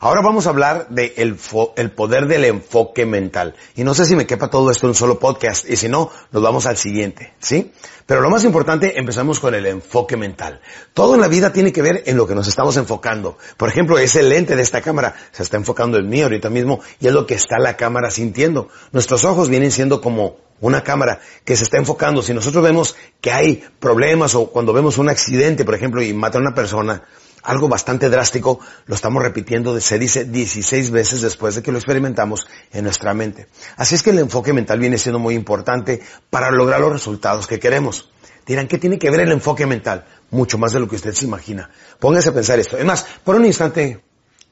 Ahora vamos a hablar de el, el, poder del enfoque mental. Y no sé si me quepa todo esto en un solo podcast, y si no, nos vamos al siguiente, ¿sí? Pero lo más importante, empezamos con el enfoque mental. Todo en la vida tiene que ver en lo que nos estamos enfocando. Por ejemplo, ese lente de esta cámara se está enfocando en mí ahorita mismo, y es lo que está la cámara sintiendo. Nuestros ojos vienen siendo como una cámara que se está enfocando. Si nosotros vemos que hay problemas o cuando vemos un accidente, por ejemplo, y mata a una persona, algo bastante drástico, lo estamos repitiendo, se dice 16 veces después de que lo experimentamos en nuestra mente. Así es que el enfoque mental viene siendo muy importante para lograr los resultados que queremos. Dirán, ¿qué tiene que ver el enfoque mental? Mucho más de lo que usted se imagina. Póngase a pensar esto. Es más, por un instante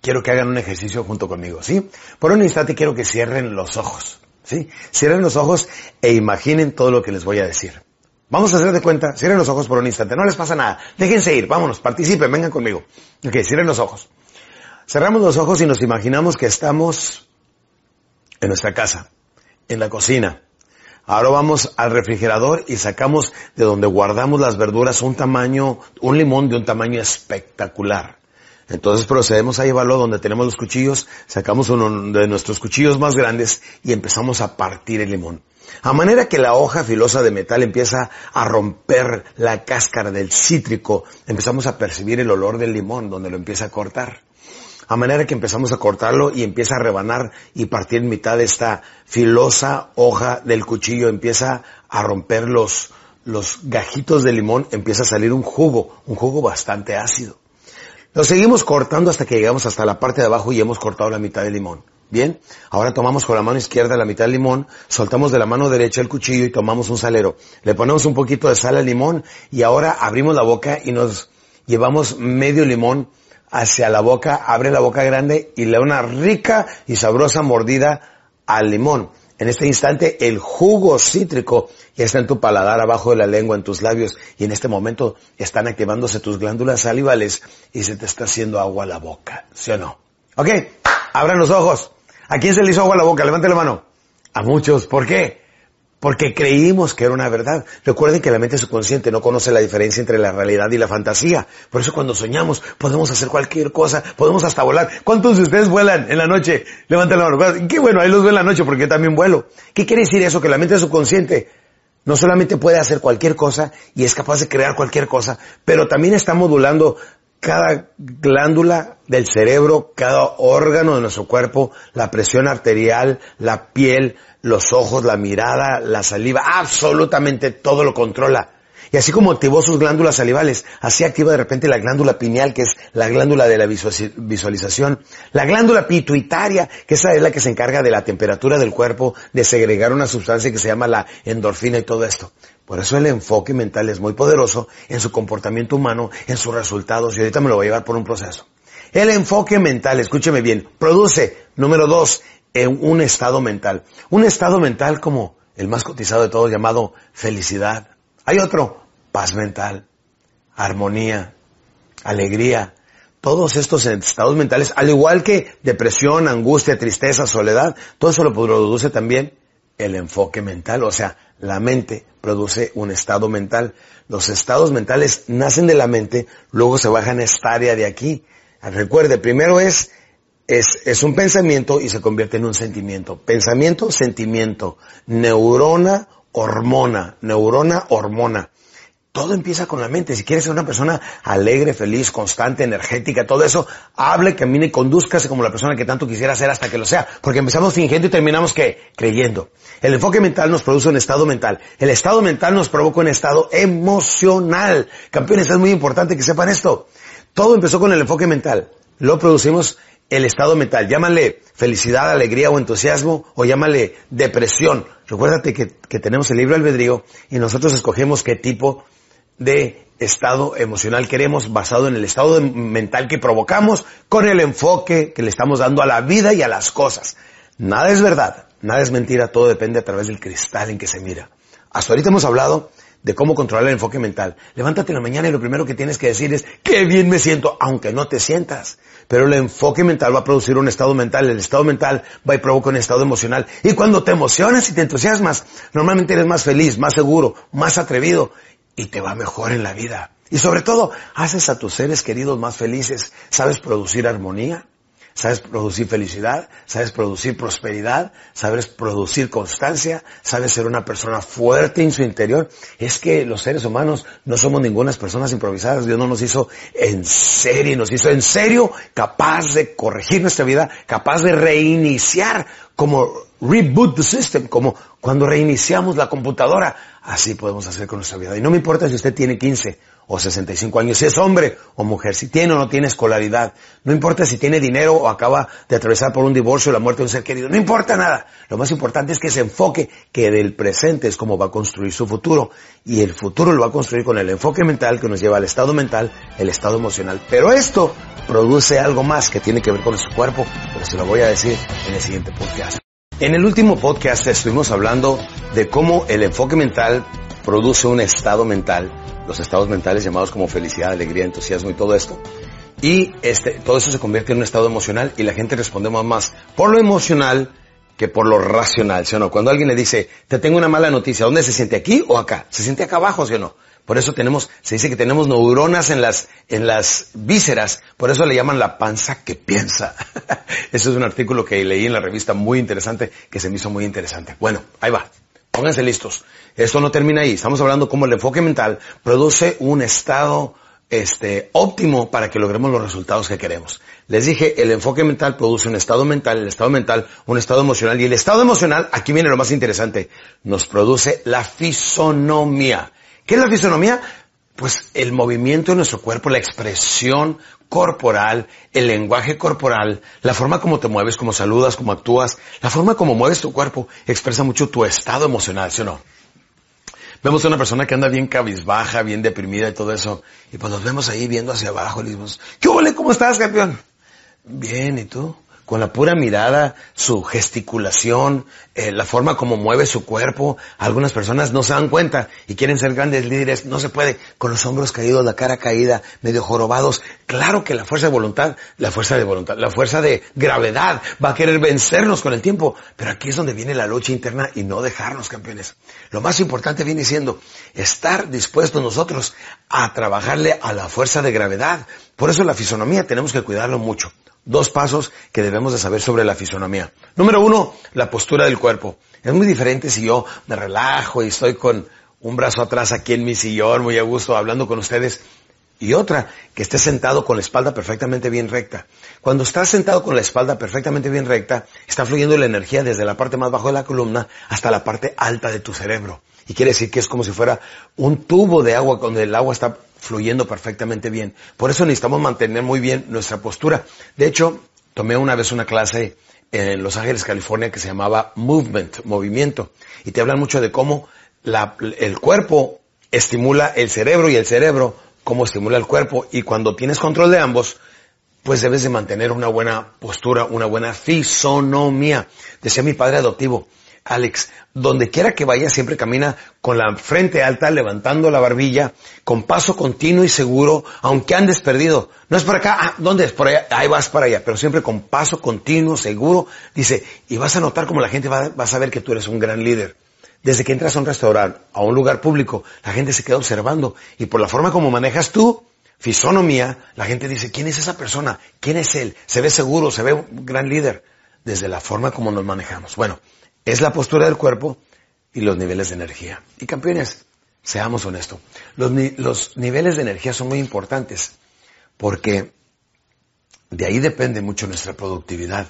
quiero que hagan un ejercicio junto conmigo, ¿sí? Por un instante quiero que cierren los ojos, ¿sí? Cierren los ojos e imaginen todo lo que les voy a decir. Vamos a hacer de cuenta, cierren los ojos por un instante, no les pasa nada, déjense ir, vámonos, participen, vengan conmigo. Ok, cierren los ojos. Cerramos los ojos y nos imaginamos que estamos en nuestra casa, en la cocina. Ahora vamos al refrigerador y sacamos de donde guardamos las verduras un tamaño, un limón de un tamaño espectacular. Entonces procedemos a llevarlo donde tenemos los cuchillos, sacamos uno de nuestros cuchillos más grandes y empezamos a partir el limón. A manera que la hoja filosa de metal empieza a romper la cáscara del cítrico, empezamos a percibir el olor del limón donde lo empieza a cortar. A manera que empezamos a cortarlo y empieza a rebanar y partir en mitad de esta filosa hoja del cuchillo, empieza a romper los, los gajitos de limón, empieza a salir un jugo, un jugo bastante ácido. Lo seguimos cortando hasta que llegamos hasta la parte de abajo y hemos cortado la mitad del limón. Bien, ahora tomamos con la mano izquierda la mitad del limón, soltamos de la mano derecha el cuchillo y tomamos un salero. Le ponemos un poquito de sal al limón y ahora abrimos la boca y nos llevamos medio limón hacia la boca, abre la boca grande y le da una rica y sabrosa mordida al limón. En este instante el jugo cítrico ya está en tu paladar, abajo de la lengua, en tus labios y en este momento están activándose tus glándulas salivales y se te está haciendo agua a la boca, ¿sí o no? Ok, abran los ojos. ¿A quién se le hizo agua la boca? Levante la mano. A muchos. ¿Por qué? Porque creímos que era una verdad. Recuerden que la mente subconsciente no conoce la diferencia entre la realidad y la fantasía. Por eso cuando soñamos podemos hacer cualquier cosa, podemos hasta volar. ¿Cuántos de ustedes vuelan en la noche? Levanten la mano. Qué bueno, ahí los veo en la noche porque yo también vuelo. ¿Qué quiere decir eso? Que la mente subconsciente no solamente puede hacer cualquier cosa y es capaz de crear cualquier cosa, pero también está modulando cada glándula del cerebro, cada órgano de nuestro cuerpo, la presión arterial, la piel, los ojos, la mirada, la saliva, absolutamente todo lo controla. Y así como activó sus glándulas salivales, así activa de repente la glándula pineal, que es la glándula de la visualización, la glándula pituitaria, que esa es la que se encarga de la temperatura del cuerpo, de segregar una sustancia que se llama la endorfina y todo esto. Por eso el enfoque mental es muy poderoso en su comportamiento humano, en sus resultados, y ahorita me lo voy a llevar por un proceso. El enfoque mental, escúcheme bien, produce, número dos, en un estado mental. Un estado mental como el más cotizado de todos llamado felicidad. Hay otro, paz mental, armonía, alegría. Todos estos estados mentales, al igual que depresión, angustia, tristeza, soledad, todo eso lo produce también el enfoque mental, o sea, la mente produce un estado mental. Los estados mentales nacen de la mente, luego se bajan a esta área de aquí. Recuerde, primero es, es, es un pensamiento y se convierte en un sentimiento. Pensamiento, sentimiento. Neurona, hormona. Neurona, hormona. Todo empieza con la mente. Si quieres ser una persona alegre, feliz, constante, energética, todo eso, hable, camine, conduzcase como la persona que tanto quisiera ser hasta que lo sea. Porque empezamos fingiendo y terminamos que creyendo. El enfoque mental nos produce un estado mental. El estado mental nos provoca un estado emocional. Campeones, es muy importante que sepan esto. Todo empezó con el enfoque mental. Lo producimos el estado mental. Llámale felicidad, alegría o entusiasmo o llámale depresión. Recuérdate que, que tenemos el libro albedrío y nosotros escogemos qué tipo de estado emocional queremos basado en el estado mental que provocamos con el enfoque que le estamos dando a la vida y a las cosas. Nada es verdad, nada es mentira, todo depende a través del cristal en que se mira. Hasta ahorita hemos hablado de cómo controlar el enfoque mental. Levántate en la mañana y lo primero que tienes que decir es, qué bien me siento, aunque no te sientas. Pero el enfoque mental va a producir un estado mental, el estado mental va a provocar un estado emocional. Y cuando te emocionas y te entusiasmas, normalmente eres más feliz, más seguro, más atrevido y te va mejor en la vida. Y sobre todo, haces a tus seres queridos más felices. ¿Sabes producir armonía? Sabes producir felicidad, sabes producir prosperidad, sabes producir constancia, sabes ser una persona fuerte en su interior. Es que los seres humanos no somos ninguna personas improvisadas. Dios no nos hizo en serio, nos hizo en serio capaz de corregir nuestra vida, capaz de reiniciar como reboot the system, como cuando reiniciamos la computadora. Así podemos hacer con nuestra vida. Y no me importa si usted tiene 15 o 65 años, si es hombre o mujer, si tiene o no tiene escolaridad, no importa si tiene dinero o acaba de atravesar por un divorcio o la muerte de un ser querido, no importa nada. Lo más importante es que se enfoque que del presente es como va a construir su futuro y el futuro lo va a construir con el enfoque mental que nos lleva al estado mental, el estado emocional. Pero esto produce algo más que tiene que ver con su cuerpo, pero se lo voy a decir en el siguiente podcast. En el último podcast estuvimos hablando de cómo el enfoque mental produce un estado mental los estados mentales llamados como felicidad, alegría, entusiasmo y todo esto. Y este, todo eso se convierte en un estado emocional y la gente responde más por lo emocional que por lo racional, ¿sí o no? Cuando alguien le dice, te tengo una mala noticia, ¿dónde se siente aquí o acá? Se siente acá abajo, ¿sí o no? Por eso tenemos, se dice que tenemos neuronas en las, en las vísceras, por eso le llaman la panza que piensa. Eso es un artículo que leí en la revista muy interesante, que se me hizo muy interesante. Bueno, ahí va. Pónganse listos. Esto no termina ahí. Estamos hablando cómo el enfoque mental produce un estado este, óptimo para que logremos los resultados que queremos. Les dije, el enfoque mental produce un estado mental, el estado mental un estado emocional y el estado emocional, aquí viene lo más interesante, nos produce la fisonomía. ¿Qué es la fisonomía? Pues el movimiento de nuestro cuerpo, la expresión corporal, el lenguaje corporal, la forma como te mueves, como saludas, como actúas, la forma como mueves tu cuerpo expresa mucho tu estado emocional, ¿sí o no? Vemos a una persona que anda bien cabizbaja, bien deprimida y todo eso, y pues nos vemos ahí viendo hacia abajo y decimos, ¿qué ole? ¿Cómo estás, campeón? Bien, ¿y tú? Con la pura mirada, su gesticulación, eh, la forma como mueve su cuerpo. Algunas personas no se dan cuenta y quieren ser grandes líderes. No se puede. Con los hombros caídos, la cara caída, medio jorobados. Claro que la fuerza de voluntad, la fuerza de voluntad, la fuerza de gravedad va a querer vencernos con el tiempo. Pero aquí es donde viene la lucha interna y no dejarnos campeones. Lo más importante viene siendo estar dispuestos nosotros a trabajarle a la fuerza de gravedad. Por eso la fisonomía tenemos que cuidarlo mucho dos pasos que debemos de saber sobre la fisonomía. Número uno, la postura del cuerpo. Es muy diferente si yo me relajo y estoy con un brazo atrás aquí en mi sillón, muy a gusto, hablando con ustedes. Y otra, que esté sentado con la espalda perfectamente bien recta. Cuando estás sentado con la espalda perfectamente bien recta, está fluyendo la energía desde la parte más baja de la columna hasta la parte alta de tu cerebro. Y quiere decir que es como si fuera un tubo de agua donde el agua está fluyendo perfectamente bien. Por eso necesitamos mantener muy bien nuestra postura. De hecho, tomé una vez una clase en Los Ángeles, California, que se llamaba Movement, movimiento. Y te hablan mucho de cómo el cuerpo estimula el cerebro y el cerebro cómo estimula el cuerpo. Y cuando tienes control de ambos, pues debes de mantener una buena postura, una buena fisonomía. Decía mi padre adoptivo, Alex, donde quiera que vaya siempre camina con la frente alta, levantando la barbilla, con paso continuo y seguro, aunque andes perdido. No es por acá, ah, ¿dónde es? Por allá, ahí vas para allá, pero siempre con paso continuo, seguro. Dice, y vas a notar como la gente va, va a saber que tú eres un gran líder. Desde que entras a un restaurante, a un lugar público, la gente se queda observando y por la forma como manejas tú, fisonomía, la gente dice, ¿quién es esa persona? ¿Quién es él? Se ve seguro, se ve un gran líder. Desde la forma como nos manejamos. Bueno, es la postura del cuerpo y los niveles de energía. Y campeones, seamos honestos, los, niveles de energía son muy importantes porque de ahí depende mucho nuestra productividad.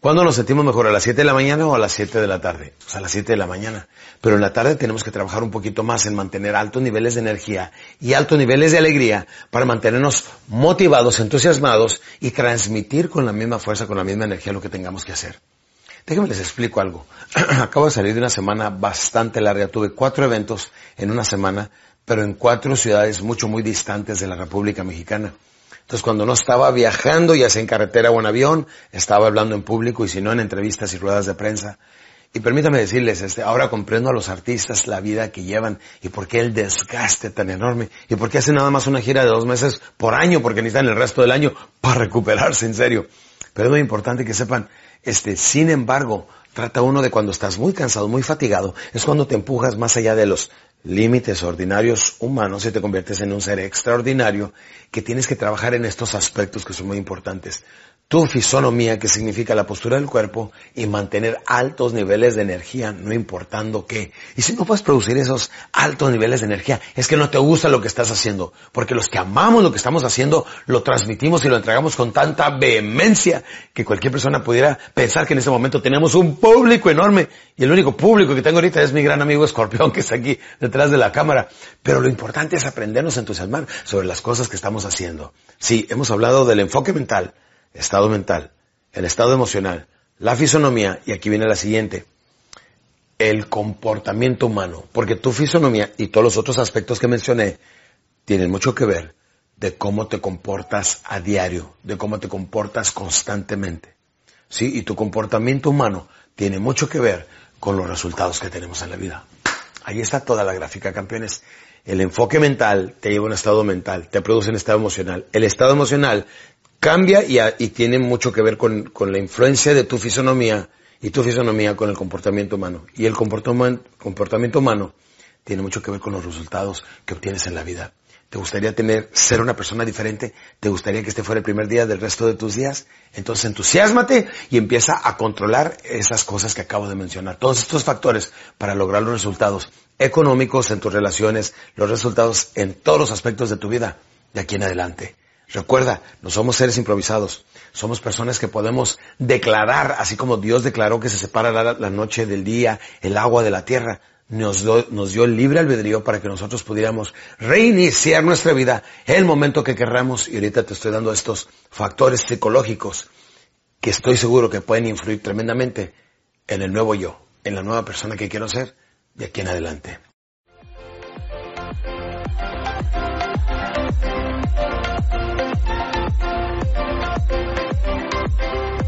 ¿Cuándo nos sentimos mejor? ¿A las 7 de la mañana o a las 7 de la tarde? Pues a las 7 de la mañana. Pero en la tarde tenemos que trabajar un poquito más en mantener altos niveles de energía y altos niveles de alegría para mantenernos motivados, entusiasmados y transmitir con la misma fuerza, con la misma energía lo que tengamos que hacer. Déjenme les explico algo. Acabo de salir de una semana bastante larga. Tuve cuatro eventos en una semana, pero en cuatro ciudades mucho, muy distantes de la República Mexicana. Entonces cuando no estaba viajando, ya sea en carretera o en avión, estaba hablando en público y si no en entrevistas y ruedas de prensa. Y permítame decirles, este, ahora comprendo a los artistas la vida que llevan y por qué el desgaste tan enorme y por qué hacen nada más una gira de dos meses por año porque necesitan el resto del año para recuperarse en serio. Pero es muy importante que sepan este, sin embargo, trata uno de cuando estás muy cansado, muy fatigado, es cuando te empujas más allá de los límites ordinarios humanos y te conviertes en un ser extraordinario que tienes que trabajar en estos aspectos que son muy importantes. Tu fisonomía, que significa la postura del cuerpo, y mantener altos niveles de energía, no importando qué. Y si no puedes producir esos altos niveles de energía, es que no te gusta lo que estás haciendo. Porque los que amamos lo que estamos haciendo, lo transmitimos y lo entregamos con tanta vehemencia que cualquier persona pudiera pensar que en ese momento tenemos un público enorme. Y el único público que tengo ahorita es mi gran amigo Escorpión, que está aquí detrás de la cámara. Pero lo importante es aprendernos a entusiasmar sobre las cosas que estamos haciendo. Sí, hemos hablado del enfoque mental, estado mental, el estado emocional, la fisonomía, y aquí viene la siguiente, el comportamiento humano, porque tu fisonomía y todos los otros aspectos que mencioné tienen mucho que ver de cómo te comportas a diario, de cómo te comportas constantemente. ¿Sí? Y tu comportamiento humano tiene mucho que ver con los resultados que tenemos en la vida. Ahí está toda la gráfica, campeones. El enfoque mental te lleva a un estado mental, te produce un estado emocional. El estado emocional cambia y, tiene mucho que ver con, la influencia de tu fisonomía y tu fisonomía con el comportamiento humano. Y el comportamiento humano tiene mucho que ver con los resultados que obtienes en la vida. ¿Te gustaría tener, ser una persona diferente? ¿Te gustaría que este fuera el primer día del resto de tus días? Entonces entusiasmate y empieza a controlar esas cosas que acabo de mencionar. Todos estos factores para lograr los resultados económicos en tus relaciones, los resultados en todos los aspectos de tu vida de aquí en adelante. Recuerda, no somos seres improvisados. Somos personas que podemos declarar, así como Dios declaró que se separa la, noche del día, el agua de la tierra. Nos, nos dio el libre albedrío para que nosotros pudiéramos reiniciar nuestra vida el momento que querramos. Y ahorita te estoy dando estos factores psicológicos que estoy seguro que pueden influir tremendamente en el nuevo yo, en la nueva persona que quiero ser de aquí en adelante. すごい!